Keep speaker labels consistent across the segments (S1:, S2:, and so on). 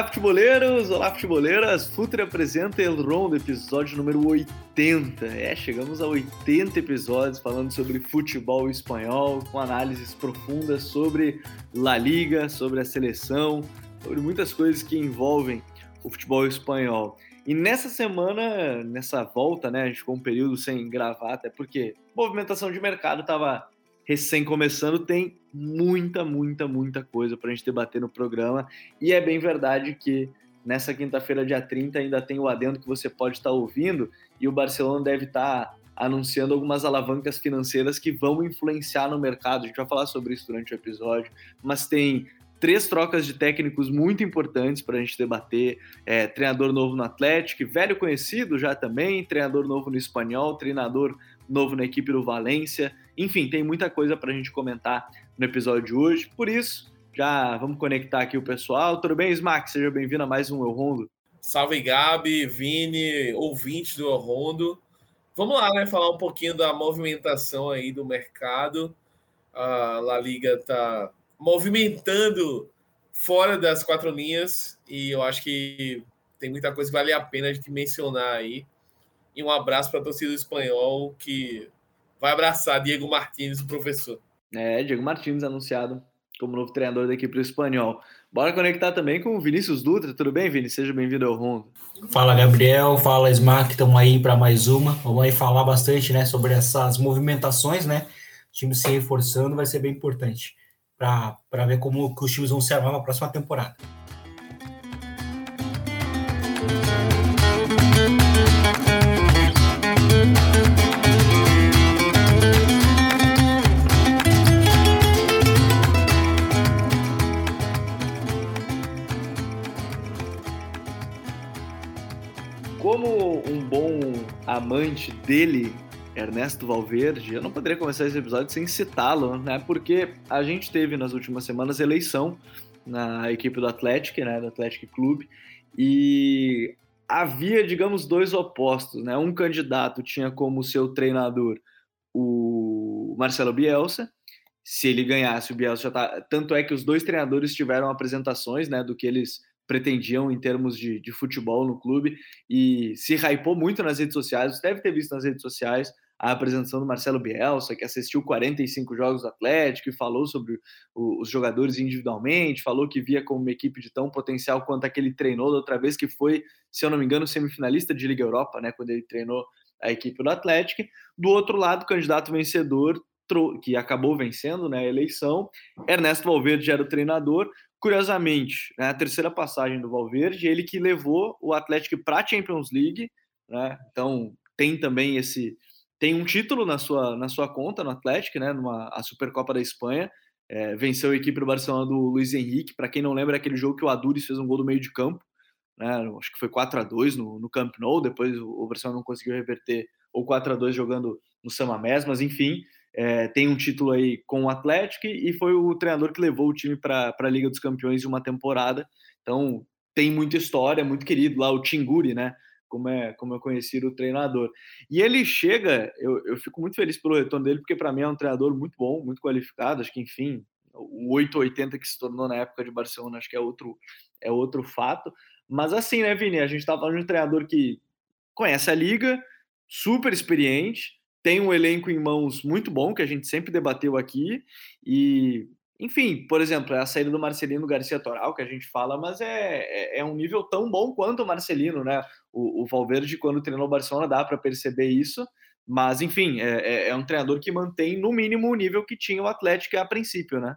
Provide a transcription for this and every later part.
S1: Olá, futeboleiros! Olá, futeboleiras! Futre apresenta El Rondo, episódio número 80. É, chegamos a 80 episódios falando sobre futebol espanhol, com análises profundas sobre La Liga, sobre a seleção, sobre muitas coisas que envolvem o futebol espanhol. E nessa semana, nessa volta, né, a gente ficou um período sem gravar, até porque movimentação de mercado estava recém começando, tem muita, muita, muita coisa para a gente debater no programa. E é bem verdade que nessa quinta-feira, dia 30, ainda tem o adendo que você pode estar ouvindo, e o Barcelona deve estar anunciando algumas alavancas financeiras que vão influenciar no mercado. A gente vai falar sobre isso durante o episódio, mas tem três trocas de técnicos muito importantes para a gente debater. É, treinador novo no Atlético, velho conhecido já também, treinador novo no Espanhol, treinador novo na equipe do Valência. Enfim, tem muita coisa para a gente comentar no episódio de hoje. Por isso, já vamos conectar aqui o pessoal. Tudo bem, Smack? Seja bem-vindo a mais um Eu Rondo.
S2: Salve, Gabi, Vini, ouvintes do Eu Rondo. Vamos lá, né? Falar um pouquinho da movimentação aí do mercado. A La Liga está movimentando fora das quatro linhas e eu acho que tem muita coisa que vale a pena a gente mencionar aí. E um abraço para a torcida espanhol que vai abraçar Diego Martins, o professor.
S1: É, Diego Martins anunciado como novo treinador da equipe do espanhol. Bora conectar também com o Vinícius Dutra. Tudo bem, Vini? Seja bem-vindo ao Rondo.
S3: Fala, Gabriel. Fala, Smack. Estamos aí para mais uma. Vamos aí falar bastante né, sobre essas movimentações, né? O time se reforçando vai ser bem importante para ver como que os times vão se armar na próxima temporada.
S1: Amante dele, Ernesto Valverde, eu não poderia começar esse episódio sem citá-lo, né? Porque a gente teve nas últimas semanas eleição na equipe do Atlético, né? Do Atlético Clube, e havia, digamos, dois opostos, né? Um candidato tinha como seu treinador o Marcelo Bielsa. Se ele ganhasse, o Bielsa já tá. Tanto é que os dois treinadores tiveram apresentações, né? Do que eles pretendiam em termos de, de futebol no clube e se hypou muito nas redes sociais. Você deve ter visto nas redes sociais a apresentação do Marcelo Bielsa, que assistiu 45 jogos do Atlético e falou sobre o, os jogadores individualmente, falou que via como uma equipe de tão potencial quanto aquele treinou da outra vez, que foi, se eu não me engano, semifinalista de Liga Europa, né, quando ele treinou a equipe do Atlético. Do outro lado, o candidato vencedor, que acabou vencendo né, a eleição, Ernesto Valverde era o treinador, Curiosamente, né, a terceira passagem do Valverde, ele que levou o Atlético para a Champions League, né? Então tem também esse tem um título na sua na sua conta no Atlético, né? Numa a Supercopa da Espanha, é, venceu a equipe do Barcelona do Luiz Henrique. Para quem não lembra, é aquele jogo que o Aduriz fez um gol do meio de campo, né? Acho que foi 4 a 2 no, no Camp Nou. Depois o Barcelona não conseguiu reverter ou 4 a 2 jogando no Samamés, mas enfim, é, tem um título aí com o Atlético e foi o treinador que levou o time para a Liga dos Campeões de uma temporada. Então tem muita história, muito querido lá, o Tinguri, né? Como é, como eu conheci o treinador. E ele chega, eu, eu fico muito feliz pelo retorno dele, porque para mim é um treinador muito bom, muito qualificado. Acho que, enfim, o 880 que se tornou na época de Barcelona, acho que é outro, é outro fato. Mas assim, né, Vini? A gente estava falando de um treinador que conhece a liga, super experiente, tem um elenco em mãos muito bom, que a gente sempre debateu aqui, e, enfim, por exemplo, é a saída do Marcelino Garcia Toral, que a gente fala, mas é, é, é um nível tão bom quanto o Marcelino, né? O, o Valverde, quando treinou o Barcelona, dá para perceber isso, mas, enfim, é, é, é um treinador que mantém, no mínimo, o nível que tinha o Atlético a princípio, né?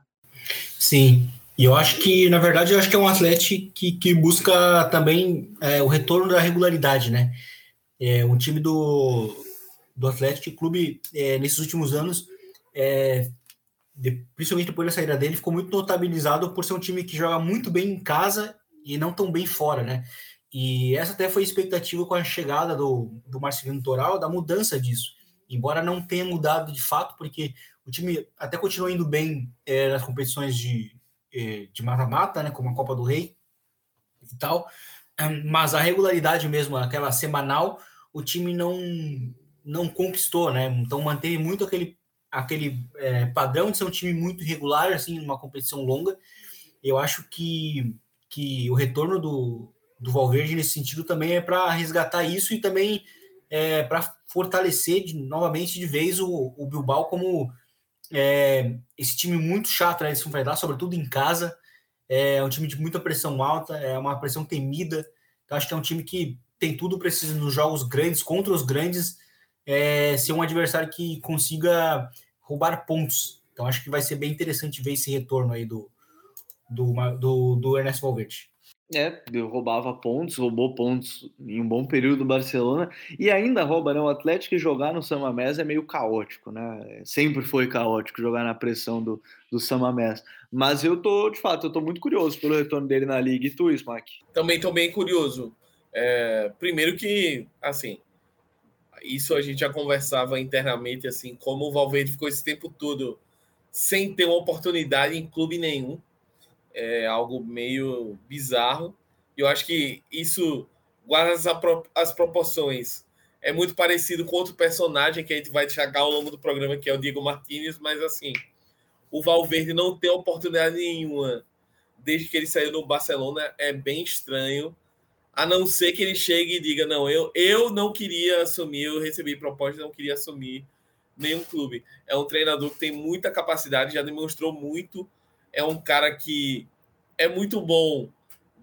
S3: Sim, e eu acho que, na verdade, eu acho que é um Atlético que, que busca também é, o retorno da regularidade, né? É, um time do, do Atlético Clube é, nesses últimos anos, é, de, principalmente depois da saída dele, ficou muito notabilizado por ser um time que joga muito bem em casa e não tão bem fora, né? E essa até foi a expectativa com a chegada do, do Marcelino Toral, da mudança disso. Embora não tenha mudado de fato, porque o time até continua indo bem é, nas competições de é, mata-mata, né, como a Copa do Rei e tal, mas a regularidade mesmo, aquela semanal, o time não não conquistou, né? Então manteve muito aquele, aquele é, padrão de ser um time muito regular, assim, numa competição longa. Eu acho que, que o retorno do, do Valverde nesse sentido também é para resgatar isso e também é, para fortalecer de, novamente de vez o, o Bilbao como é, esse time muito chato, né? Vai dar, sobretudo em casa. É um time de muita pressão alta, é uma pressão temida. Então, acho que é um time que tem tudo precisa nos jogos grandes, contra os grandes, é, ser um adversário que consiga roubar pontos. Então, acho que vai ser bem interessante ver esse retorno aí do, do, do, do Ernesto Valverde.
S1: É, roubava pontos, roubou pontos em um bom período do Barcelona e ainda rouba, né? O Atlético jogar no Samamés é meio caótico, né? Sempre foi caótico jogar na pressão do, do Samamés. Mas eu tô, de fato, eu tô muito curioso pelo retorno dele na liga. E tu, Smack?
S2: Também tô bem curioso. É, primeiro que, assim, isso a gente já conversava internamente, assim, como o Valverde ficou esse tempo todo sem ter uma oportunidade em clube nenhum. É algo meio bizarro. E eu acho que isso, guarda as, proporções, é muito parecido com outro personagem que a gente vai chegar ao longo do programa, que é o Diego Martinez, mas assim, o Valverde não tem oportunidade nenhuma desde que ele saiu do Barcelona. É bem estranho, a não ser que ele chegue e diga: Não, eu, eu não queria assumir, eu recebi proposta, não queria assumir nenhum clube. É um treinador que tem muita capacidade, já demonstrou muito. É um cara que é muito bom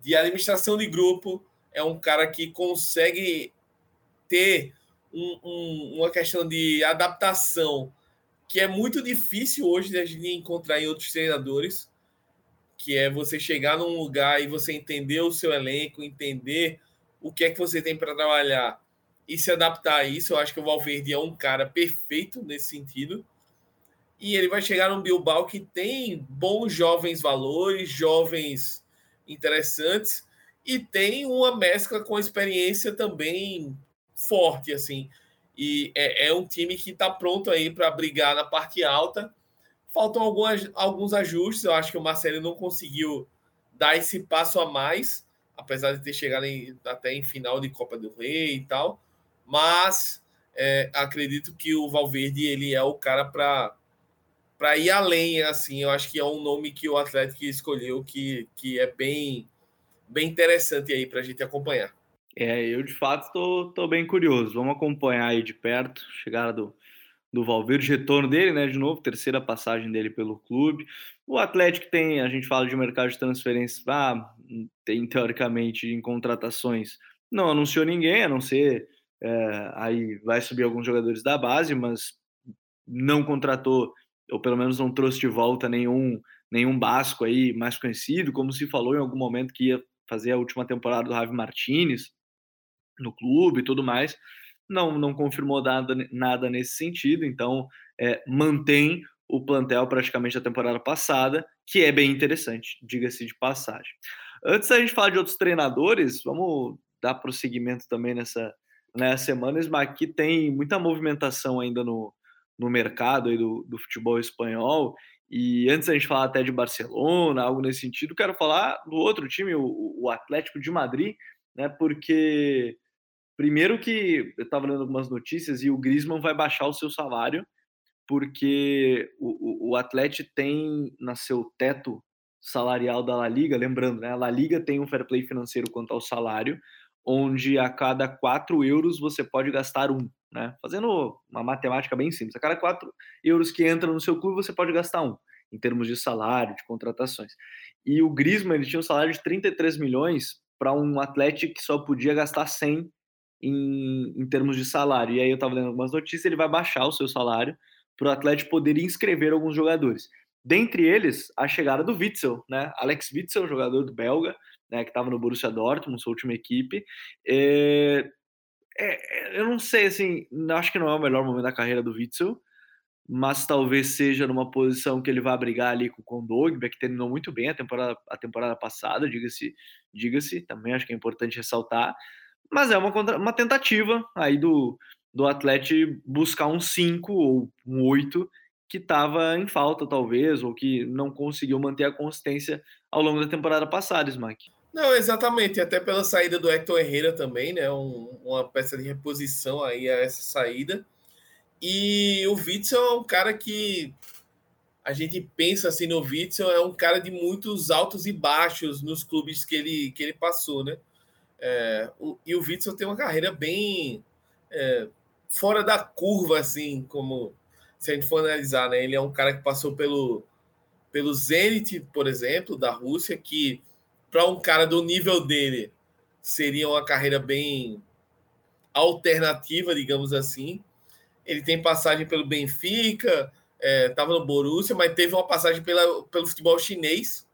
S2: de administração de grupo, é um cara que consegue ter um, um, uma questão de adaptação que é muito difícil hoje de a gente encontrar em outros treinadores, que é você chegar num lugar e você entender o seu elenco, entender o que é que você tem para trabalhar e se adaptar a isso. Eu acho que o Valverde é um cara perfeito nesse sentido e ele vai chegar num Bilbao que tem bons jovens valores, jovens interessantes e tem uma mescla com experiência também forte assim. E é, é um time que está pronto aí para brigar na parte alta. Faltam algumas, alguns ajustes. Eu acho que o Marcelo não conseguiu dar esse passo a mais, apesar de ter chegado em, até em final de Copa do Rei e tal. Mas é, acredito que o Valverde ele é o cara para para ir além, assim, eu acho que é um nome que o Atlético escolheu que, que é bem, bem interessante aí para a gente acompanhar.
S1: É, eu de fato estou bem curioso. Vamos acompanhar aí de perto chegada do, do Valverde, retorno dele, né? De novo, terceira passagem dele pelo clube. O Atlético tem, a gente fala de mercado de transferências, ah, tem teoricamente em contratações, não anunciou ninguém, a não ser é, aí vai subir alguns jogadores da base, mas não contratou ou pelo menos não trouxe de volta nenhum nenhum basco aí mais conhecido, como se falou em algum momento que ia fazer a última temporada do Javi Martinez no clube e tudo mais. Não, não confirmou nada, nada nesse sentido, então é, mantém o plantel praticamente da temporada passada, que é bem interessante, diga-se de passagem. Antes da gente falar de outros treinadores, vamos dar prosseguimento também nessa, nessa semana. Aqui tem muita movimentação ainda no, no mercado aí do, do futebol espanhol. E antes a gente falar até de Barcelona, algo nesse sentido, quero falar do outro time, o, o Atlético de Madrid, né? Porque primeiro que eu estava lendo algumas notícias e o Griezmann vai baixar o seu salário, porque o, o, o Atlético tem na seu teto salarial da La Liga, lembrando, né? A La Liga tem um fair play financeiro quanto ao salário, onde a cada 4 euros você pode gastar um. Né? Fazendo uma matemática bem simples, a cada 4 euros que entra no seu clube, você pode gastar um, em termos de salário, de contratações. E o Griezmann ele tinha um salário de 33 milhões para um atleta que só podia gastar 100 em, em termos de salário. E aí eu estava lendo algumas notícias, ele vai baixar o seu salário para o Atlético poder inscrever alguns jogadores. Dentre eles, a chegada do Witzel, né? Alex Witzel, jogador do Belga, né, que estava no Borussia Dortmund, sua última equipe. É, é, eu não sei, assim, acho que não é o melhor momento da carreira do Witzel, mas talvez seja numa posição que ele vai brigar ali com o Kondogba, que terminou muito bem a temporada, a temporada passada, diga-se, diga-se, também acho que é importante ressaltar, mas é uma, uma tentativa aí do, do Atlético buscar um 5 ou um 8 que estava em falta, talvez, ou que não conseguiu manter a consistência ao longo da temporada passada, Smack.
S2: Não, exatamente, até pela saída do Hector Herrera também, né? Um, uma peça de reposição aí a essa saída. E o Witzel é um cara que a gente pensa assim no Witzel, é um cara de muitos altos e baixos nos clubes que ele, que ele passou, né? É, o, e o Witzel tem uma carreira bem é, fora da curva, assim, como se a gente for analisar, né? Ele é um cara que passou pelo, pelo Zenit, por exemplo, da Rússia, que para um cara do nível dele seria uma carreira bem alternativa, digamos assim. Ele tem passagem pelo Benfica, estava é, no Borussia, mas teve uma passagem pela, pelo futebol chinês.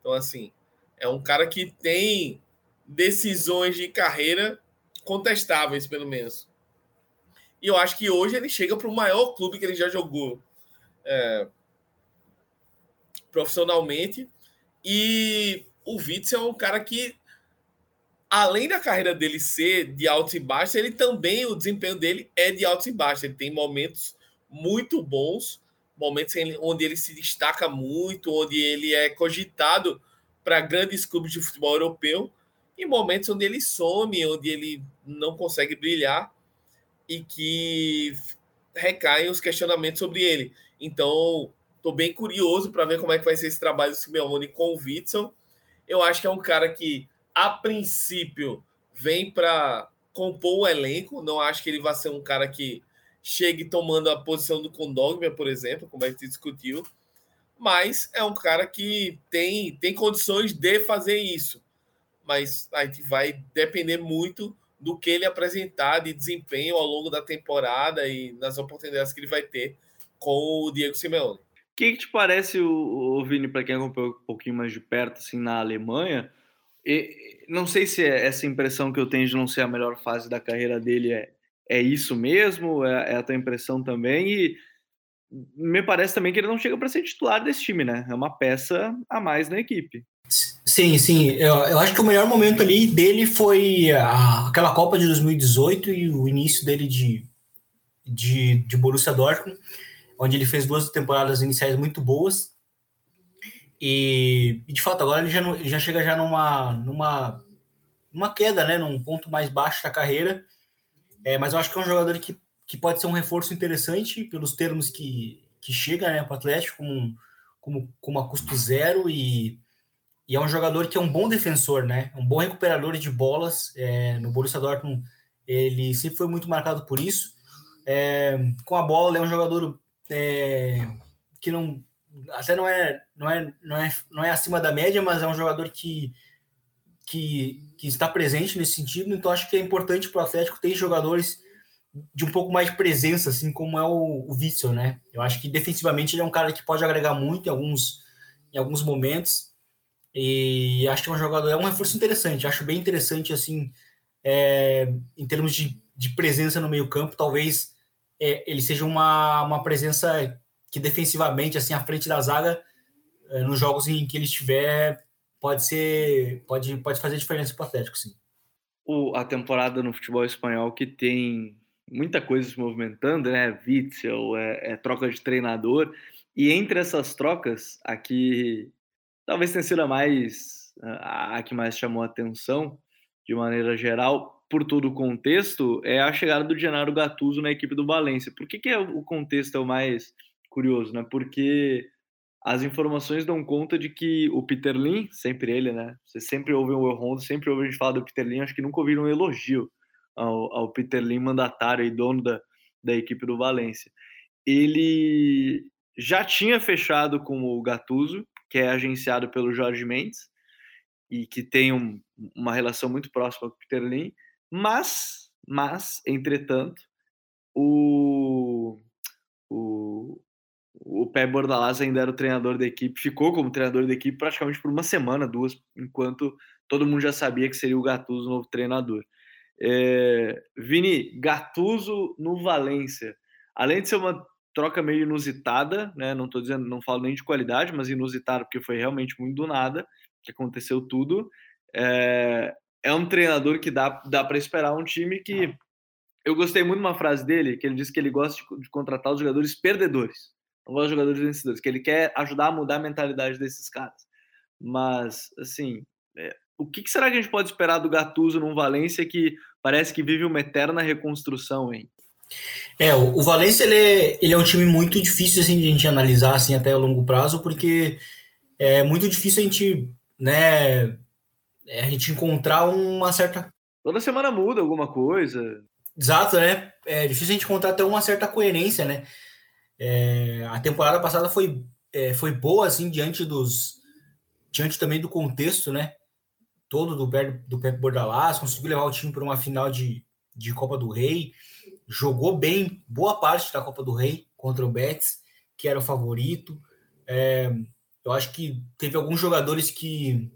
S2: Então, assim, é um cara que tem decisões de carreira contestáveis, pelo menos. E eu acho que hoje ele chega para o maior clube que ele já jogou é, profissionalmente. E o Witzel é um cara que, além da carreira dele ser de altos e baixos, ele também, o desempenho dele é de altos e baixos. Ele tem momentos muito bons, momentos onde ele se destaca muito, onde ele é cogitado para grandes clubes de futebol europeu, e momentos onde ele some, onde ele não consegue brilhar e que recaem os questionamentos sobre ele. Então, estou bem curioso para ver como é que vai ser esse trabalho do Simeone com o Witzel. Eu acho que é um cara que, a princípio, vem para compor o elenco. Não acho que ele vai ser um cara que chegue tomando a posição do Condogma, por exemplo, como a gente discutiu, mas é um cara que tem, tem condições de fazer isso. Mas a gente vai depender muito do que ele apresentar de desempenho ao longo da temporada e nas oportunidades que ele vai ter com o Diego Simeone.
S1: O que, que, te parece, o, o Vini, para quem acompanhou um pouquinho mais de perto, assim, na Alemanha? E, não sei se é essa impressão que eu tenho de não ser a melhor fase da carreira dele é, é isso mesmo? É, é a tua impressão também? E me parece também que ele não chega para ser titular desse time, né? É uma peça a mais na equipe.
S3: Sim, sim. Eu, eu acho que o melhor momento ali dele foi a, aquela Copa de 2018 e o início dele de, de, de Borussia Dortmund, onde ele fez duas temporadas iniciais muito boas. E, e de fato, agora ele já, ele já chega já numa, numa, numa queda, né? Num ponto mais baixo da carreira. É, mas eu acho que é um jogador que, que pode ser um reforço interessante pelos termos que, que chega né, para o Atlético como, como, como a custo zero e, e é um jogador que é um bom defensor, né? Um bom recuperador de bolas. É, no Borussia Dortmund ele sempre foi muito marcado por isso. É, com a bola ele é um jogador é, que não até não é, não é não é não é acima da média, mas é um jogador que que, que está presente nesse sentido, então acho que é importante para o Atlético ter jogadores de um pouco mais de presença, assim como é o, o Witzel, né? Eu acho que defensivamente ele é um cara que pode agregar muito em alguns, em alguns momentos, e acho que é um jogador, é um reforço interessante, acho bem interessante, assim, é, em termos de, de presença no meio campo, talvez é, ele seja uma, uma presença que defensivamente, assim, à frente da zaga, é, nos jogos em que ele estiver, pode ser, pode, pode fazer diferença para o Atlético, sim.
S1: O, a temporada no futebol espanhol que tem muita coisa se movimentando, né? Witzel, é, é, troca de treinador. E entre essas trocas, aqui talvez tenha sido a mais a, que mais chamou a atenção, de maneira geral, por todo o contexto, é a chegada do Gennaro Gattuso na equipe do Valência. Por que, que é, o contexto é o mais curioso, né? Porque as informações dão conta de que o Peter Lin, sempre ele, né? Você sempre ouve o Rondo, sempre ouve a gente falar do Peter Lin, acho que nunca ouviram um elogio ao, ao Peter Lin, mandatário e dono da, da equipe do Valência. Ele já tinha fechado com o Gattuso, que é agenciado pelo Jorge Mendes, e que tem um, uma relação muito próxima com o Peter Lin, mas, mas, entretanto, o, o, o Pé Bordalás ainda era o treinador da equipe, ficou como treinador da equipe praticamente por uma semana, duas, enquanto todo mundo já sabia que seria o Gattuso o novo treinador. É, Vini, Gattuso no Valência, além de ser uma troca meio inusitada, né? Não tô dizendo, não falo nem de qualidade, mas inusitada porque foi realmente muito do nada que aconteceu tudo. É, é um treinador que dá, dá para esperar um time que eu gostei muito de uma frase dele, que ele disse que ele gosta de, de contratar os jogadores perdedores não gosta de jogadores vencedores, que ele quer ajudar a mudar a mentalidade desses caras. Mas, assim, é, o que, que, será que a gente pode esperar do Gattuso num Valência que parece que vive uma eterna reconstrução, hein?
S3: É, o, o Valência ele é, ele é um time muito difícil assim, de a gente analisar assim, até a longo prazo, porque é muito difícil a gente, né, a gente encontrar uma certa.
S1: Toda semana muda alguma coisa.
S3: Exato, né? É difícil a gente encontrar até uma certa coerência, né? É, a temporada passada foi, é, foi boa, assim, diante dos. diante também do contexto, né? Todo do, do Pep Bordalás, conseguiu levar o time para uma final de, de Copa do Rei jogou bem boa parte da Copa do Rei contra o Betis, que era o favorito. É, eu acho que teve alguns jogadores que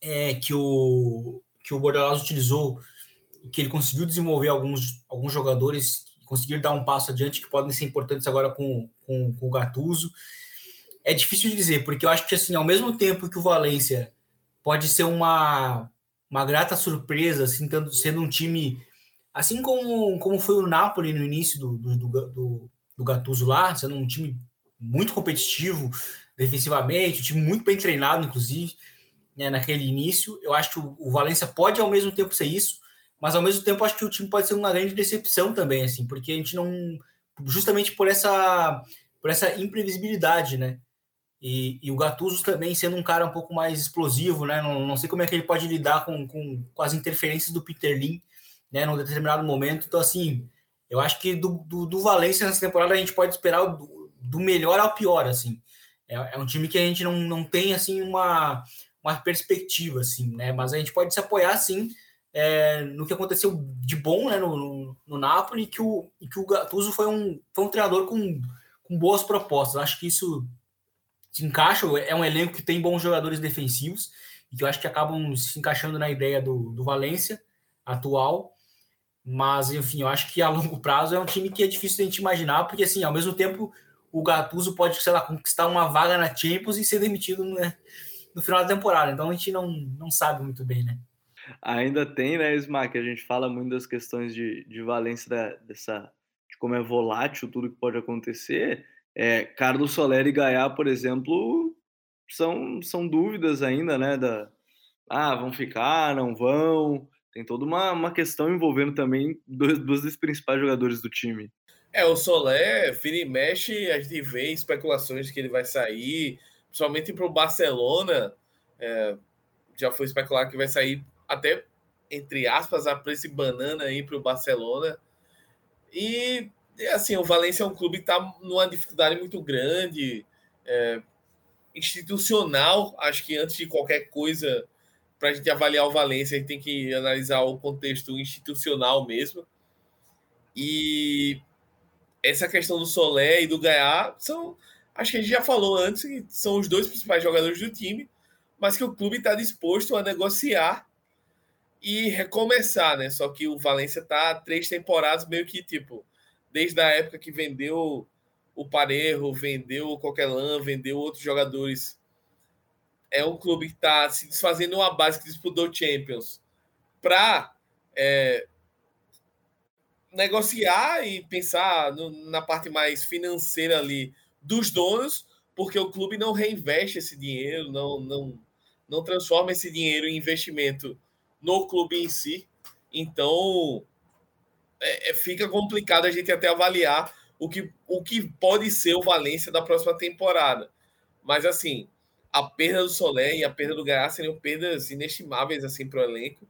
S3: é, que o que o Bordalas utilizou, que ele conseguiu desenvolver alguns alguns jogadores conseguir dar um passo adiante que podem ser importantes agora com, com, com o Gattuso. É difícil de dizer, porque eu acho que assim, ao mesmo tempo que o Valência pode ser uma, uma grata surpresa, assim, sendo um time Assim como, como foi o Napoli no início do, do, do, do Gattuso lá, sendo um time muito competitivo defensivamente, um time muito bem treinado, inclusive, né, naquele início. Eu acho que o, o Valência pode ao mesmo tempo ser isso, mas ao mesmo tempo acho que o time pode ser uma grande decepção também, assim, porque a gente não. Justamente por essa, por essa imprevisibilidade, né? E, e o Gattuso também sendo um cara um pouco mais explosivo, né? Não, não sei como é que ele pode lidar com, com, com as interferências do Peter Lin né, num determinado momento. Então, assim, eu acho que do, do, do Valência nessa temporada a gente pode esperar do, do melhor ao pior, assim. É, é, um time que a gente não, não tem, assim, uma, uma perspectiva, assim, né? Mas a gente pode se apoiar, sim, é, no que aconteceu de bom né, no, no, no Napoli, que o, que o Gattuso foi um, foi um treinador com, com boas propostas. Acho que isso se encaixa, é um elenco que tem bons jogadores defensivos, e que eu acho que acabam se encaixando na ideia do, do Valência atual. Mas, enfim, eu acho que a longo prazo é um time que é difícil de a gente imaginar, porque, assim, ao mesmo tempo, o Gattuso pode, sei lá, conquistar uma vaga na Champions e ser demitido né, no final da temporada. Então, a gente não, não sabe muito bem, né?
S1: Ainda tem, né, Smack? A gente fala muito das questões de, de valência da, dessa, de como é volátil tudo que pode acontecer. É, Carlos Soler e Gaia, por exemplo, são, são dúvidas ainda, né? Da, ah, vão ficar, não vão. Tem toda uma, uma questão envolvendo também dois, dois dos principais jogadores do time.
S2: É, o Solé, vira e mexe, a gente vê especulações de que ele vai sair, principalmente para o Barcelona. É, já foi especulado que vai sair até, entre aspas, a preço banana aí para o Barcelona. E, assim, o Valência é um clube que está numa dificuldade muito grande, é, institucional. Acho que antes de qualquer coisa para a gente avaliar o Valência, a gente tem que analisar o contexto institucional mesmo. E essa questão do Solé e do Gaiá são, acho que a gente já falou antes, que são os dois principais jogadores do time, mas que o clube está disposto a negociar e recomeçar, né? Só que o Valência está três temporadas meio que tipo, desde a época que vendeu o Parejo, vendeu o Coquelin, vendeu outros jogadores é um clube que está se desfazendo uma base que disputou Champions para é, negociar e pensar no, na parte mais financeira ali dos donos, porque o clube não reinveste esse dinheiro, não, não, não transforma esse dinheiro em investimento no clube em si. Então é, é, fica complicado a gente até avaliar o que, o que pode ser o Valência da próxima temporada. Mas assim, a perda do Solé e a perda do Gaiá seriam perdas inestimáveis assim para o elenco.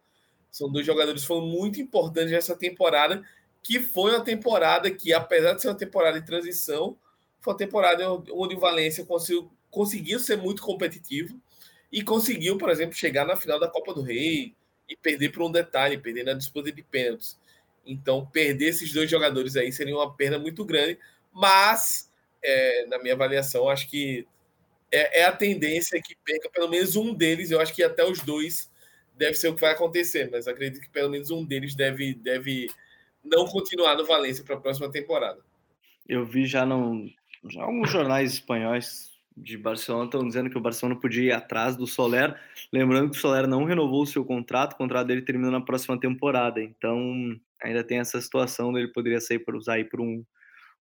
S2: São dois jogadores que foram muito importantes nessa temporada, que foi uma temporada que, apesar de ser uma temporada de transição, foi uma temporada onde o Valência conseguiu, conseguiu ser muito competitivo e conseguiu, por exemplo, chegar na final da Copa do Rei e perder por um detalhe, perder na disputa de pênaltis. Então, perder esses dois jogadores aí seria uma perda muito grande, mas, é, na minha avaliação, acho que é, é, a tendência que perca pelo menos um deles. Eu acho que até os dois deve ser o que vai acontecer, mas acredito que pelo menos um deles deve, deve não continuar no Valência para a próxima temporada.
S1: Eu vi já, não, alguns jornais espanhóis de Barcelona estão dizendo que o Barcelona podia ir atrás do Soler, lembrando que o Soler não renovou o seu contrato, o contrato dele termina na próxima temporada, então ainda tem essa situação dele poderia sair para usar aí por um,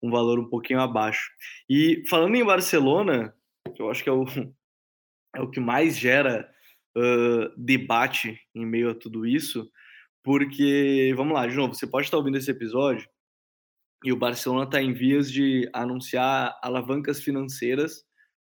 S1: um valor um pouquinho abaixo. E falando em Barcelona, que eu acho que é o, é o que mais gera uh, debate em meio a tudo isso, porque, vamos lá, de novo, você pode estar ouvindo esse episódio e o Barcelona está em vias de anunciar alavancas financeiras,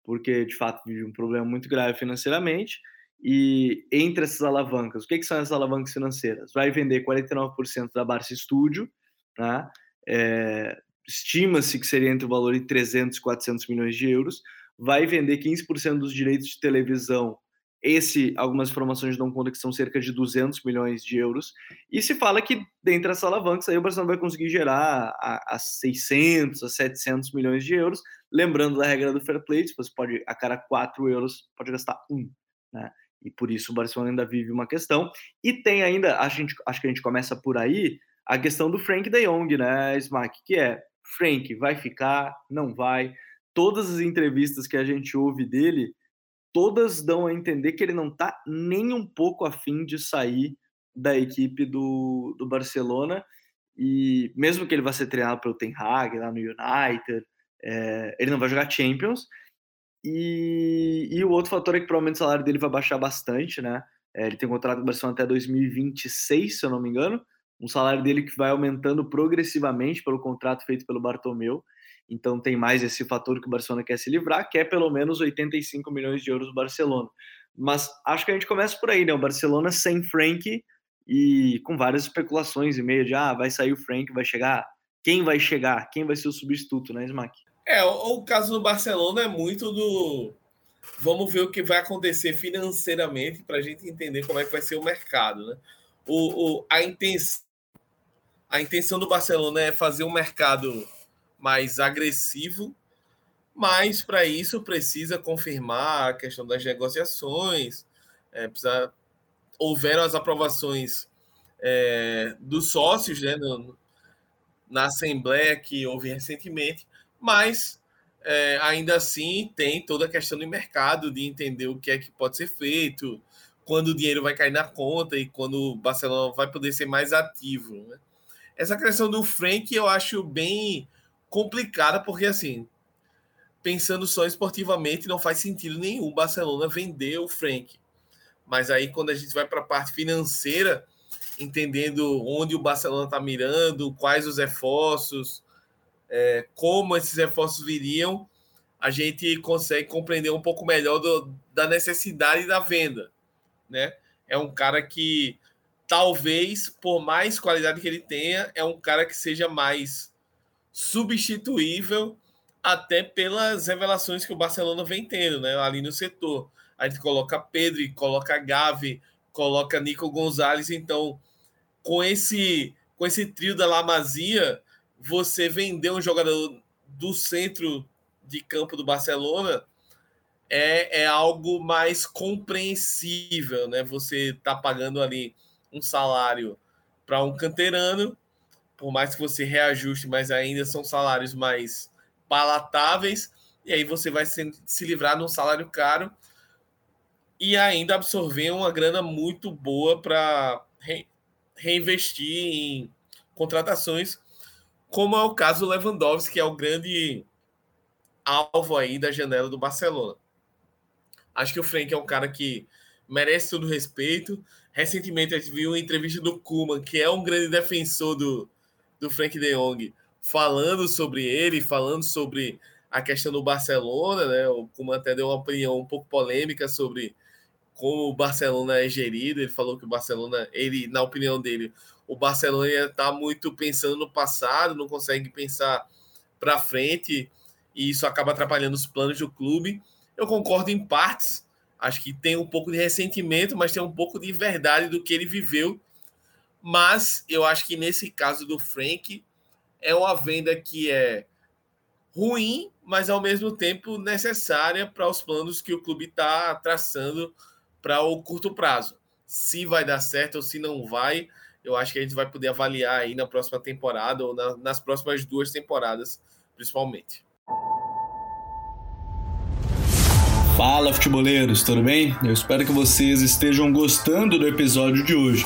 S1: porque de fato vive um problema muito grave financeiramente. E entre essas alavancas, o que, que são essas alavancas financeiras? Vai vender 49% da Barça Studio, né? É, estima-se que seria entre o valor de 300 e 400 milhões de euros. Vai vender 15% dos direitos de televisão esse, algumas informações dão conta que são cerca de 200 milhões de euros. E se fala que, dentre essas alavancas, aí o Barcelona vai conseguir gerar a, a 600, a 700 milhões de euros. Lembrando da regra do fair play, você pode, a cada 4 euros, pode gastar um. Né? E por isso o Barcelona ainda vive uma questão. E tem ainda, a gente, acho que a gente começa por aí, a questão do Frank de Jong, né, Smack? Que é, Frank vai ficar, não vai? Todas as entrevistas que a gente ouve dele todas dão a entender que ele não está nem um pouco afim de sair da equipe do, do Barcelona. E mesmo que ele vá ser treinado pelo Ten Hag lá no United, é, ele não vai jogar Champions. E, e, o outro fator é que provavelmente o salário dele vai baixar bastante, né? É, ele tem um contrato com o Barcelona até 2026, se eu não me engano. Um salário dele que vai aumentando progressivamente pelo contrato feito pelo Bartomeu. Então tem mais esse fator que o Barcelona quer se livrar, que é pelo menos 85 milhões de euros do Barcelona. Mas acho que a gente começa por aí, né? O Barcelona sem Frank e com várias especulações e meio de ah, vai sair o Frank, vai chegar. Quem vai chegar? Quem vai ser o substituto, né, Smack?
S2: É, o, o caso do Barcelona é muito do. Vamos ver o que vai acontecer financeiramente para a gente entender como é que vai ser o mercado, né? O, o, a, intenção, a intenção do Barcelona é fazer um mercado mais agressivo, mas para isso precisa confirmar a questão das negociações, é, precisa, houveram as aprovações é, dos sócios né, no, na Assembleia que houve recentemente, mas é, ainda assim tem toda a questão do mercado, de entender o que é que pode ser feito, quando o dinheiro vai cair na conta e quando o Barcelona vai poder ser mais ativo. Né? Essa questão do Frank eu acho bem complicada, porque assim, pensando só esportivamente, não faz sentido nenhum o Barcelona vender o Frank. Mas aí, quando a gente vai para a parte financeira, entendendo onde o Barcelona está mirando, quais os reforços, é, como esses reforços viriam, a gente consegue compreender um pouco melhor do, da necessidade da venda. Né? É um cara que, talvez, por mais qualidade que ele tenha, é um cara que seja mais substituível até pelas revelações que o Barcelona vem tendo, né? Ali no setor. A gente coloca Pedro, coloca Gavi, coloca Nico Gonzalez. Então, com esse com esse trio da Lamazia, você vender um jogador do centro de campo do Barcelona é, é algo mais compreensível, né? Você tá pagando ali um salário para um canterano por mais que você reajuste, mas ainda são salários mais palatáveis, e aí você vai se, se livrar de um salário caro e ainda absorver uma grana muito boa para re, reinvestir em contratações, como é o caso do Lewandowski, que é o grande alvo aí da janela do Barcelona. Acho que o Frank é um cara que merece todo o respeito. Recentemente a gente viu uma entrevista do Kuman, que é um grande defensor do, do Frank de Jong falando sobre ele, falando sobre a questão do Barcelona, né? O Kuma até deu uma opinião um pouco polêmica sobre como o Barcelona é gerido. Ele falou que o Barcelona, ele, na opinião dele, o Barcelona está muito pensando no passado, não consegue pensar para frente e isso acaba atrapalhando os planos do clube. Eu concordo em partes. Acho que tem um pouco de ressentimento, mas tem um pouco de verdade do que ele viveu mas eu acho que nesse caso do Frank é uma venda que é ruim, mas ao mesmo tempo necessária para os planos que o clube está traçando para o curto prazo. Se vai dar certo ou se não vai, eu acho que a gente vai poder avaliar aí na próxima temporada ou na, nas próximas duas temporadas, principalmente.
S1: Fala, futeboleiros, tudo bem? Eu espero que vocês estejam gostando do episódio de hoje.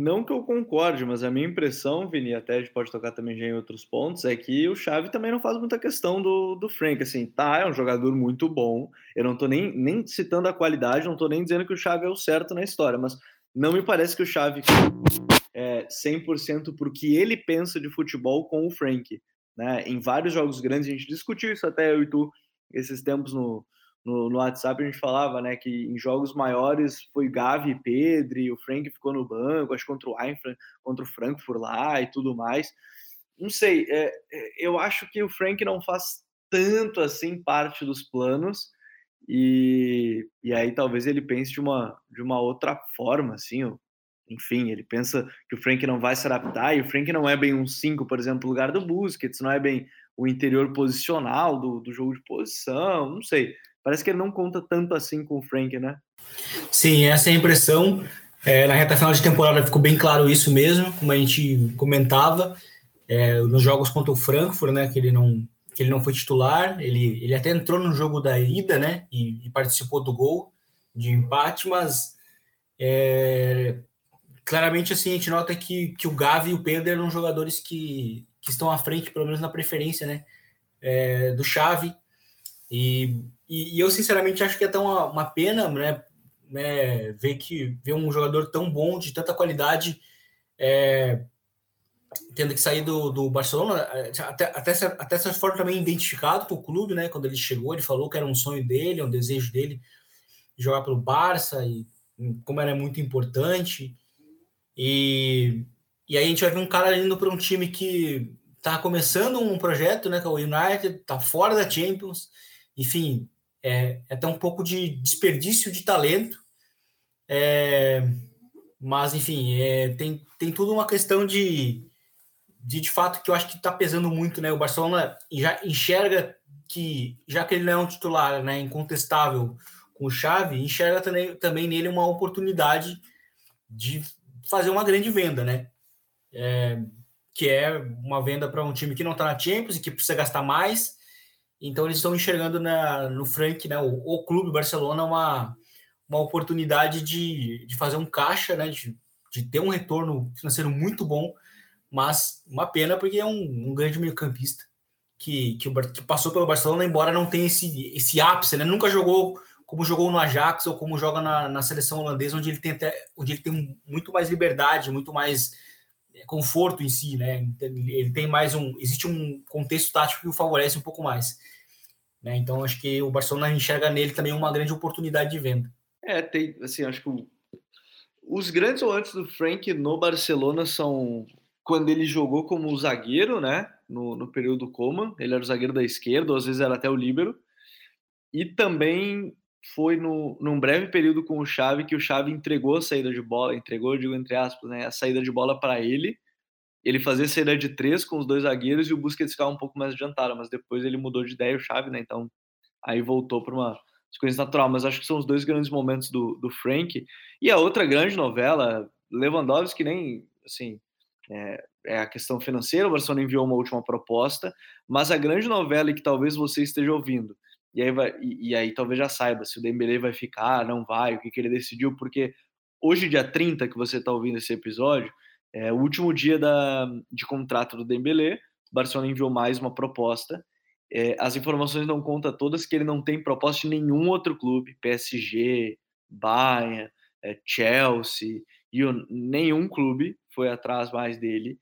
S1: Não que eu concorde, mas a minha impressão, Vini, até a gente pode tocar também já em outros pontos, é que o Xavi também não faz muita questão do, do Frank. Assim, tá, é um jogador muito bom. Eu não tô nem, nem citando a qualidade, não tô nem dizendo que o Xavi é o certo na história, mas não me parece que o Xavi é 100% por que ele pensa de futebol com o Frank. Né? Em vários jogos grandes, a gente discutiu isso até eu e tu esses tempos no, no, no, WhatsApp a gente falava, né, que em jogos maiores foi Gavi e Pedri, o Frank ficou no banco, acho contra o Eintracht, contra o Frankfurt lá e tudo mais. Não sei, é, é, eu acho que o Frank não faz tanto assim parte dos planos e, e aí talvez ele pense de uma, de uma outra forma, assim, enfim, ele pensa que o Frank não vai se adaptar e o Frank não é bem um 5, por exemplo, no lugar do Busquets, não é bem o interior posicional do, do jogo de posição, não sei parece que ele não conta tanto assim com o Frank, né?
S3: Sim, essa é a impressão. É, na reta final de temporada ficou bem claro isso mesmo, como a gente comentava, é, nos jogos contra o Frankfurt, né, que ele não que ele não foi titular, ele, ele até entrou no jogo da ida, né, e, e participou do gol de empate, mas é, claramente assim a gente nota que, que o Gavi e o Pedro eram jogadores que, que estão à frente, pelo menos na preferência, né, é, do Xavi, e e, e, eu, sinceramente, acho que é tão uma, uma pena né, né, ver, que, ver um jogador tão bom, de tanta qualidade, é, tendo que sair do, do Barcelona, até, até, até essa forma também identificado com o clube, né? Quando ele chegou, ele falou que era um sonho dele, um desejo dele jogar pelo Barça, e como era muito importante. E, e aí a gente vai ver um cara indo para um time que está começando um projeto, né? Que é o United, está fora da Champions, enfim, é, é até um pouco de desperdício de talento. É, mas, enfim, é, tem, tem tudo uma questão de, de, de fato, que eu acho que está pesando muito, né? O Barcelona já enxerga que, já que ele não é um titular né, incontestável com o Xavi, enxerga também, também nele uma oportunidade de fazer uma grande venda, né? É, que é uma venda para um time que não está na Champions e que precisa gastar mais então eles estão enxergando na, no Frank, né, o, o clube Barcelona, uma, uma oportunidade de, de fazer um caixa, né, de, de ter um retorno financeiro muito bom, mas uma pena porque é um, um grande meio-campista que, que, que, passou pelo Barcelona, embora não tenha esse, esse ápice, né? Nunca jogou como jogou no Ajax ou como joga na, na seleção holandesa, onde ele tem até, onde ele tem muito mais liberdade, muito mais conforto em si, né? Ele tem mais um, existe um contexto tático que o favorece um pouco mais. Né? Então acho que o Barcelona enxerga nele também uma grande oportunidade de venda.
S1: É, tem, assim, acho que os grandes volantes do Frank no Barcelona são quando ele jogou como zagueiro, né? No, no período Coman, ele era o zagueiro da esquerda, às vezes era até o líbero. E também foi no, num breve período com o Xavi que o Xavi entregou a saída de bola, entregou, digo entre aspas, né, a saída de bola para ele. Ele fazia saída de três com os dois zagueiros e o Busquets ficava um pouco mais adiantado, mas depois ele mudou de ideia o Xavi, né? Então aí voltou para uma sequência natural. Mas acho que são os dois grandes momentos do, do Frank. E a outra grande novela, Lewandowski nem assim é, é, a questão financeira. O Barcelona enviou uma última proposta, mas a grande novela que talvez você esteja ouvindo e aí, vai, e, e, aí talvez já saiba se o Dembélé vai ficar, não vai, o que, que ele decidiu, porque hoje, dia 30, que você está ouvindo esse episódio, é o último dia da, de contrato do Dembélé, o Barcelona enviou mais uma proposta, é, as informações não contam todas que ele não tem proposta de nenhum outro clube, PSG, Bayern, é, Chelsea, e nenhum clube foi atrás mais dele,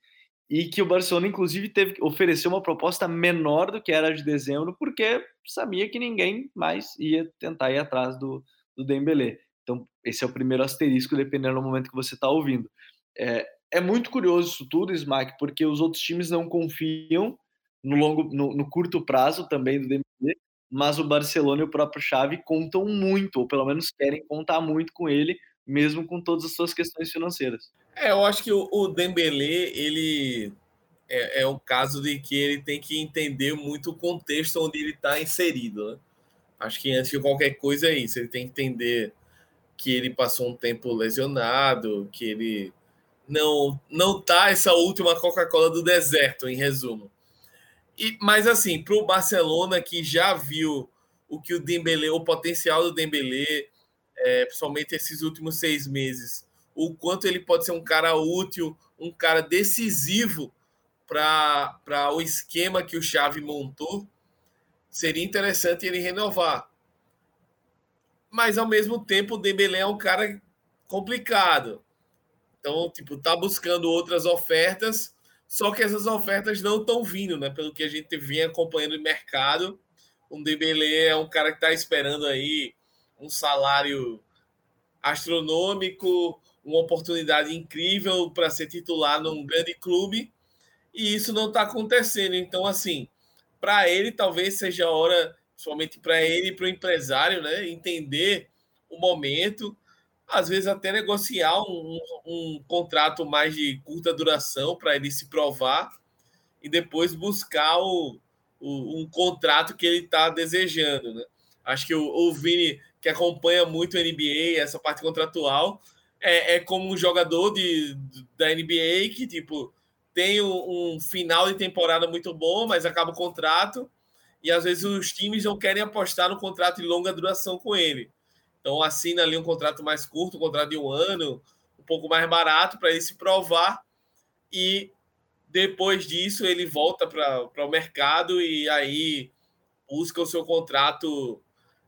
S1: e que o Barcelona, inclusive, teve que oferecer uma proposta menor do que era de dezembro, porque sabia que ninguém mais ia tentar ir atrás do, do Dembélé. Então, esse é o primeiro asterisco, dependendo do momento que você está ouvindo. É, é, muito curioso isso tudo, Smack, porque os outros times não confiam no longo, no, no curto prazo também do Dembélé, mas o Barcelona e o próprio Xavi contam muito, ou pelo menos querem contar muito com ele, mesmo com todas as suas questões financeiras.
S2: É, eu acho que o, Dembélé, ele é, é um caso de que ele tem que entender muito o contexto onde ele está inserido. Né? Acho que antes de qualquer coisa é isso, ele tem que entender que ele passou um tempo lesionado, que ele não não tá essa última Coca-Cola do deserto, em resumo. E, mas assim, para o Barcelona que já viu o que o Dembélé, o potencial do Dembélé, é, principalmente esses últimos seis meses, o quanto ele pode ser um cara útil, um cara decisivo para o esquema que o Xavi montou, seria interessante ele renovar. Mas ao mesmo tempo, o Dembélé é um cara complicado. Então, tipo, tá buscando outras ofertas, só que essas ofertas não estão vindo, né? Pelo que a gente vem acompanhando no mercado, o Dembélé é um cara que está esperando aí um salário astronômico, uma oportunidade incrível para ser titular num grande clube, e isso não está acontecendo. Então, assim, para ele talvez seja a hora, somente para ele e para o empresário, né, entender o momento, às vezes até negociar um, um contrato mais de curta duração para ele se provar e depois buscar o, o um contrato que ele está desejando, né? Acho que o, o Vini, que acompanha muito a NBA, essa parte contratual, é, é como um jogador de, da NBA que, tipo, tem um, um final de temporada muito bom, mas acaba o contrato, e às vezes os times não querem apostar no contrato de longa duração com ele. Então assina ali um contrato mais curto, um contrato de um ano, um pouco mais barato para ele se provar e depois disso ele volta para o mercado e aí busca o seu contrato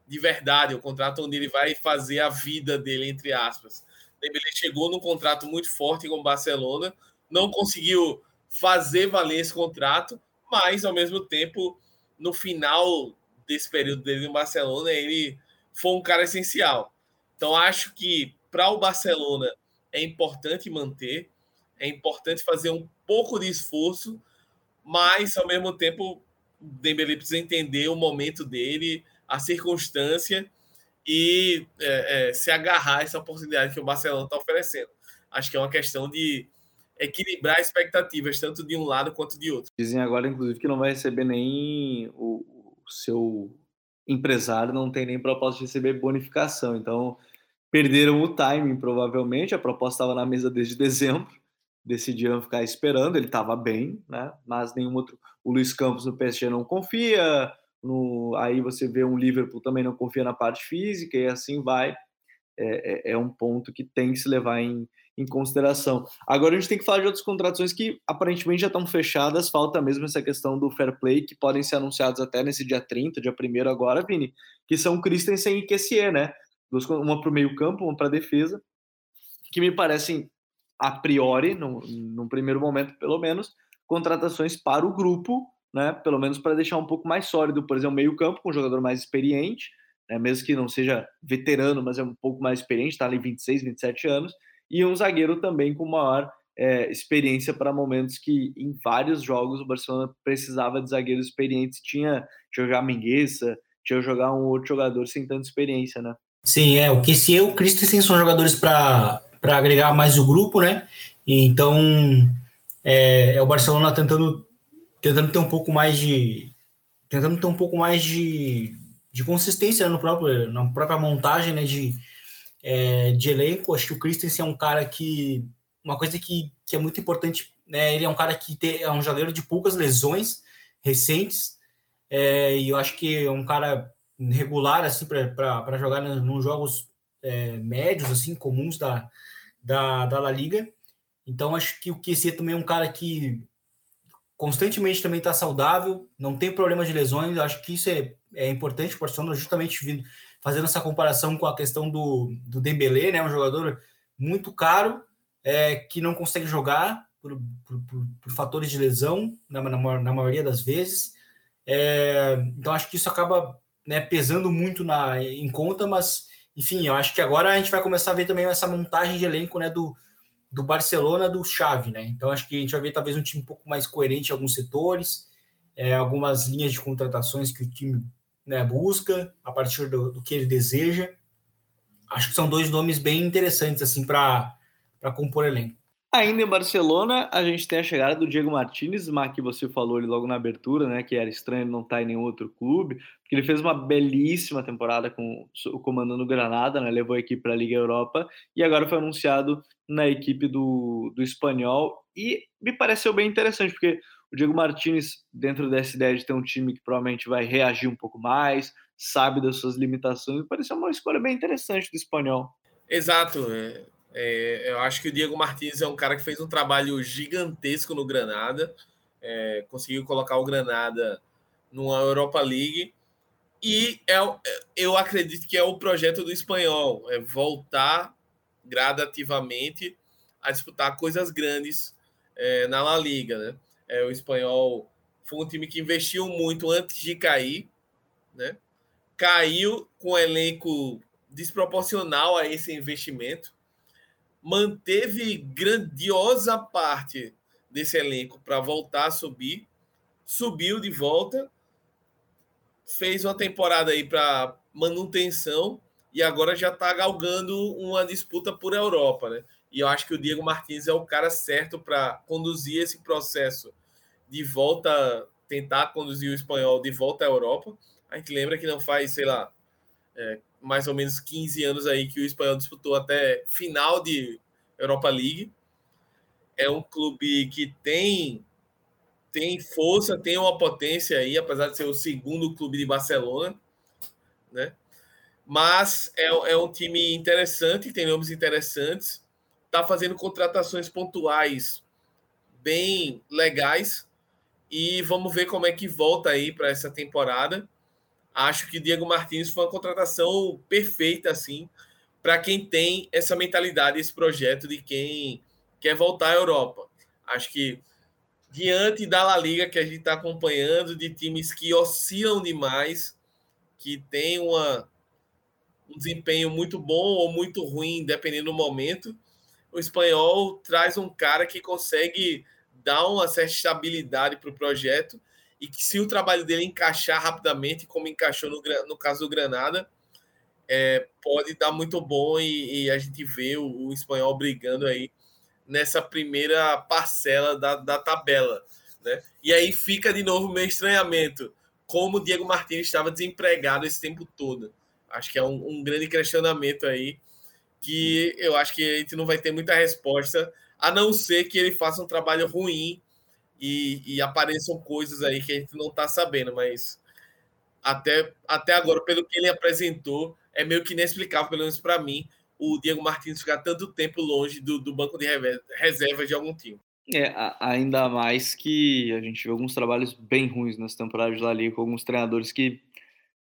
S2: de verdade, o contrato onde ele vai fazer a vida dele, entre aspas. Ele chegou num contrato muito forte com o Barcelona, não conseguiu fazer valer esse contrato, mas ao mesmo tempo, no final desse período dele no Barcelona, ele foi um cara essencial. Então acho que para o Barcelona é importante manter, é importante fazer um pouco de esforço, mas ao mesmo tempo Dembélé precisa entender o momento dele, a circunstância e é, é, se agarrar a essa oportunidade que o Barcelona está oferecendo. Acho que é uma questão de equilibrar expectativas, tanto de um lado quanto de outro.
S1: Dizem agora, inclusive, que não vai receber nem o, o seu empresário, não tem nem proposta de receber bonificação. Então, perderam o timing, provavelmente. A proposta estava na mesa desde dezembro. Decidiram ficar esperando. Ele estava bem, né? Mas nenhum outro. O Luiz Campos no PSG não confia. No... Aí você vê um Liverpool também não confia na parte física e assim vai. É, é, é um ponto que tem que se levar em, em consideração. Agora a gente tem que falar de outras contratações que aparentemente já estão fechadas, falta mesmo essa questão do fair play, que podem ser anunciados até nesse dia 30, dia 1 agora, Vini, que são Christensen e Kessier, né? Uma para o meio campo, uma para a defesa, que me parecem, a priori, no, no primeiro momento pelo menos, contratações para o grupo, né? Pelo menos para deixar um pouco mais sólido, por exemplo, meio campo com um jogador mais experiente, né? mesmo que não seja veterano, mas é um pouco mais experiente, está ali 26, 27 anos, e um zagueiro também com maior é, experiência para momentos que em vários jogos o Barcelona precisava de zagueiros experientes, tinha que jogar Mingueza, tinha jogar um outro jogador sem tanta experiência, né?
S3: Sim, é, o que se e o Christensen são jogadores para agregar mais o grupo, né? Então é, é, o Barcelona tentando tentando ter um pouco mais de tentando ter um pouco mais de, de consistência no próprio na própria montagem, né, de é, de elenco. Acho que o Christensen é um cara que. Uma coisa que, que é muito importante, né? Ele é um cara que tem, é um jogador de poucas lesões recentes. É, e eu acho que é um cara regular assim para jogar nos jogos é, médios assim comuns da, da, da La Liga. Então acho que o QC também é um cara que constantemente também está saudável, não tem problema de lesões. Acho que isso é, é importante para o justamente vindo fazendo essa comparação com a questão do, do Dembélé, né, um jogador muito caro, é, que não consegue jogar por, por, por, por fatores de lesão, na, na, na maioria das vezes. É, então, acho que isso acaba né, pesando muito na, em conta, mas, enfim, eu acho que agora a gente vai começar a ver também essa montagem de elenco né, do, do Barcelona, do Xavi, né? Então, acho que a gente vai ver talvez um time um pouco mais coerente em alguns setores, é, algumas linhas de contratações que o time né, busca a partir do, do, que ele deseja. Acho que são dois nomes bem interessantes assim para compor elenco.
S1: Ainda em Barcelona, a gente tem a chegada do Diego Martinez, mas que você falou ali logo na abertura, né? Que era estranho não estar tá em nenhum outro clube, porque ele fez uma belíssima temporada com o comandando Granada, né? Levou a equipe para a Liga Europa e agora foi anunciado na equipe do, do espanhol. E me pareceu bem interessante, porque o Diego Martinez, dentro dessa ideia de ter um time que provavelmente vai reagir um pouco mais, sabe das suas limitações, pareceu uma escolha bem interessante do espanhol.
S2: Exato. É é, eu acho que o Diego Martins é um cara que fez um trabalho gigantesco no Granada, é, conseguiu colocar o Granada numa Europa League e é, eu acredito que é o projeto do espanhol, é voltar gradativamente a disputar coisas grandes é, na La Liga, né? É, o espanhol foi um time que investiu muito antes de cair, né? Caiu com um elenco desproporcional a esse investimento manteve grandiosa parte desse elenco para voltar a subir, subiu de volta, fez uma temporada aí para manutenção e agora já está galgando uma disputa por Europa, né? E eu acho que o Diego Martins é o cara certo para conduzir esse processo de volta, tentar conduzir o espanhol de volta à Europa. A gente lembra que não faz, sei lá, é, mais ou menos 15 anos aí que o Espanhol disputou até final de Europa League. É um clube que tem tem força, tem uma potência aí, apesar de ser o segundo clube de Barcelona, né? Mas é, é um time interessante, tem nomes interessantes, está fazendo contratações pontuais bem legais e vamos ver como é que volta aí para essa temporada acho que Diego Martins foi uma contratação perfeita, assim, para quem tem essa mentalidade, esse projeto de quem quer voltar à Europa. Acho que diante da La Liga que a gente está acompanhando, de times que oscilam demais, que tem uma, um desempenho muito bom ou muito ruim, dependendo do momento, o espanhol traz um cara que consegue dar uma certa estabilidade para o projeto e que se o trabalho dele encaixar rapidamente, como encaixou no, no caso do Granada, é, pode dar muito bom e, e a gente vê o, o, espanhol brigando aí nessa primeira parcela da, da tabela. Né? E aí fica de novo o meu estranhamento, como o Diego Martins estava desempregado esse tempo todo. Acho que é um, um grande questionamento aí que eu acho que a gente não vai ter muita resposta, a não ser que ele faça um trabalho ruim e, e apareçam coisas aí que a gente não está sabendo, mas até, até agora, pelo que ele apresentou, é meio que inexplicável, pelo menos para mim, o Diego Martins ficar tanto tempo longe do, do banco de reserva de algum time.
S1: É, ainda mais que a gente viu alguns trabalhos bem ruins nessa temporada de La Liga, com alguns treinadores que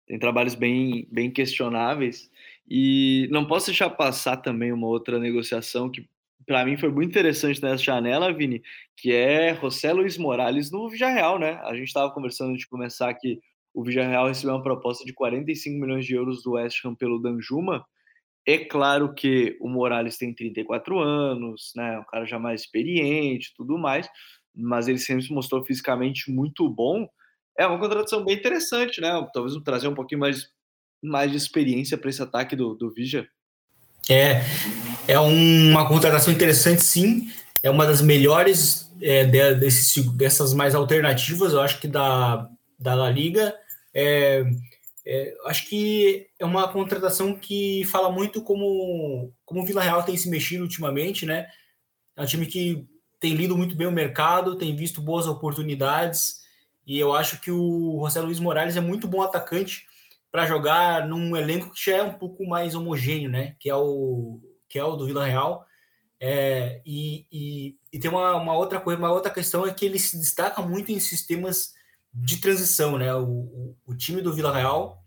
S1: têm trabalhos bem, bem questionáveis. E não posso deixar passar também uma outra negociação que para mim foi muito interessante nessa janela, Vini, que é José Luiz Morales no Villarreal, né? A gente estava conversando de começar que o Villarreal recebeu uma proposta de 45 milhões de euros do West Ham pelo Danjuma. É claro que o Morales tem 34 anos, né? Um cara já mais experiente, tudo mais, mas ele sempre se mostrou fisicamente muito bom. É uma contratação bem interessante, né? Talvez trazer um pouquinho mais, mais de experiência para esse ataque do, do Vija.
S3: É, é uma contratação interessante, sim. É uma das melhores é, dessas mais alternativas, eu acho que da, da La Liga. É, é, acho que é uma contratação que fala muito como, como o Vila Real tem se mexido ultimamente, né? É um time que tem lido muito bem o mercado, tem visto boas oportunidades, e eu acho que o José Luiz Morales é muito bom atacante para jogar num elenco que já é um pouco mais homogêneo, né? Que é o que é o do Vila Real. É, e, e, e, tem uma, uma, outra coisa, uma outra questão é que ele se destaca muito em sistemas de transição, né? O, o, o time do Vila Real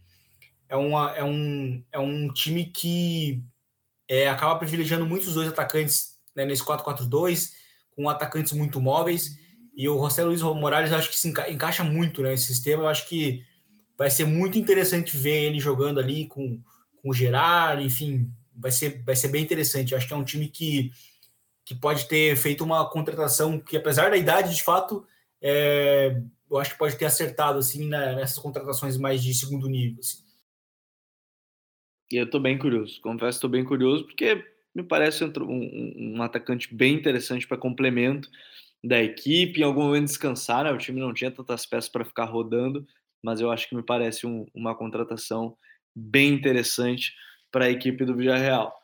S3: é, uma, é, um, é um time que é, acaba privilegiando muito os dois atacantes né, nesse 4-4-2, com atacantes muito móveis. E o José Luiz Morales acho que se enca encaixa muito né, nesse sistema. Eu acho que vai ser muito interessante ver ele jogando ali com, com o Gerard, enfim, vai ser, vai ser bem interessante. Acho que é um time que, que pode ter feito uma contratação que, apesar da idade, de fato, é, eu acho que pode ter acertado assim nessas contratações mais de segundo nível. Assim.
S1: Eu tô bem curioso, confesso, tô bem curioso, porque me parece um, um, um atacante bem interessante para complemento da equipe, em algum momento descansar, né? O time não tinha tantas peças para ficar rodando, mas eu acho que me parece um, uma contratação bem interessante para a equipe do Villarreal.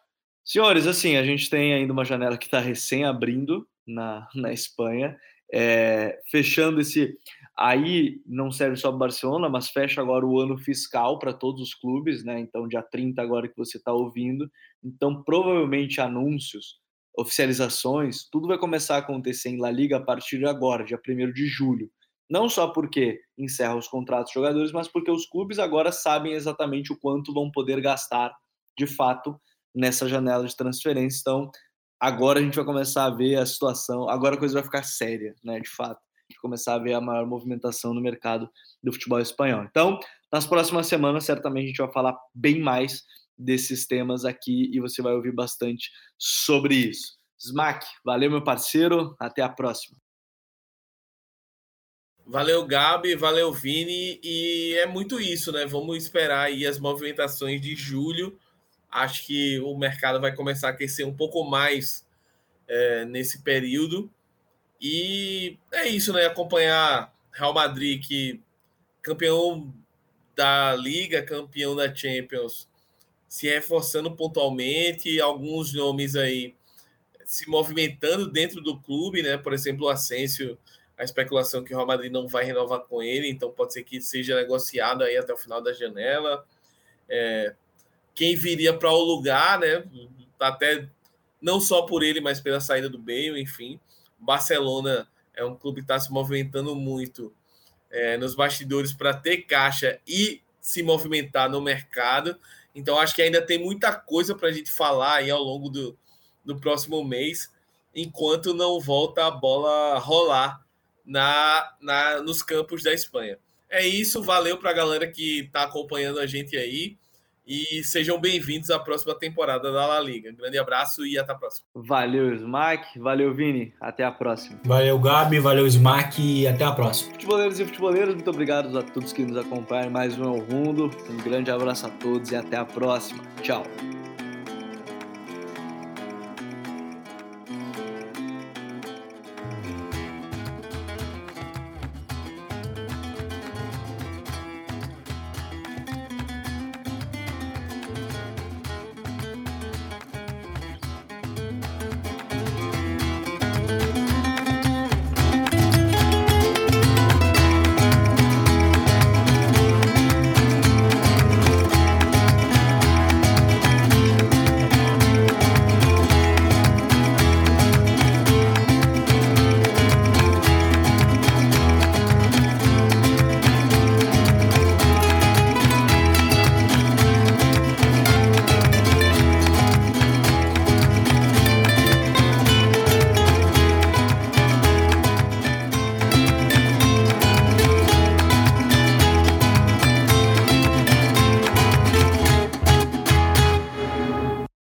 S1: Senhores, assim, a gente tem ainda uma janela que está recém abrindo na, na Espanha, é, fechando esse. Aí não serve só para Barcelona, mas fecha agora o ano fiscal para todos os clubes, né? Então, dia 30 agora que você está ouvindo. Então, provavelmente anúncios, oficializações, tudo vai começar a acontecer em La Liga a partir de agora, dia 1 de julho. Não só porque encerra os contratos dos jogadores, mas porque os clubes agora sabem exatamente o quanto vão poder gastar de fato nessa janela de transferência. Então, agora a gente vai começar a ver a situação, agora a coisa vai ficar séria, né, de fato. Começar a ver a maior movimentação no mercado do futebol espanhol. Então, nas próximas semanas, certamente a gente vai falar bem mais desses temas aqui e você vai ouvir bastante sobre isso. Smack, valeu, meu parceiro. Até a próxima.
S2: Valeu, Gabi, valeu, Vini. E é muito isso, né? Vamos esperar aí as movimentações de julho Acho que o mercado vai começar a aquecer um pouco mais é, nesse período. E é isso, né? Acompanhar Real Madrid, que campeão da Liga, campeão da Champions, se reforçando pontualmente, alguns nomes aí se movimentando dentro do clube, né? Por exemplo, o Asensio, a especulação que o Real Madrid não vai renovar com ele, então pode ser que seja negociado aí até o final da janela. É, quem viria para o lugar, né? Até não só por ele, mas pela saída do Bale, enfim. Barcelona é um clube que está se movimentando muito é, nos bastidores para ter caixa e se movimentar no mercado. Então, acho que ainda tem muita coisa para a gente falar aí ao longo do, do próximo mês, enquanto não volta a bola rolar na, na, nos campos da Espanha. É isso, valeu para a galera que está acompanhando a gente aí. E sejam bem-vindos à próxima temporada da La Liga. Um grande abraço e até a próxima.
S1: Valeu, Smack. Valeu, Vini. Até a próxima.
S3: Valeu, Gabi. Valeu, Smack. E até a próxima.
S1: Futeboleiros e futeboleiros, muito obrigado a todos que nos acompanham mais um El Rundo. Um grande abraço a todos e até a próxima. Tchau.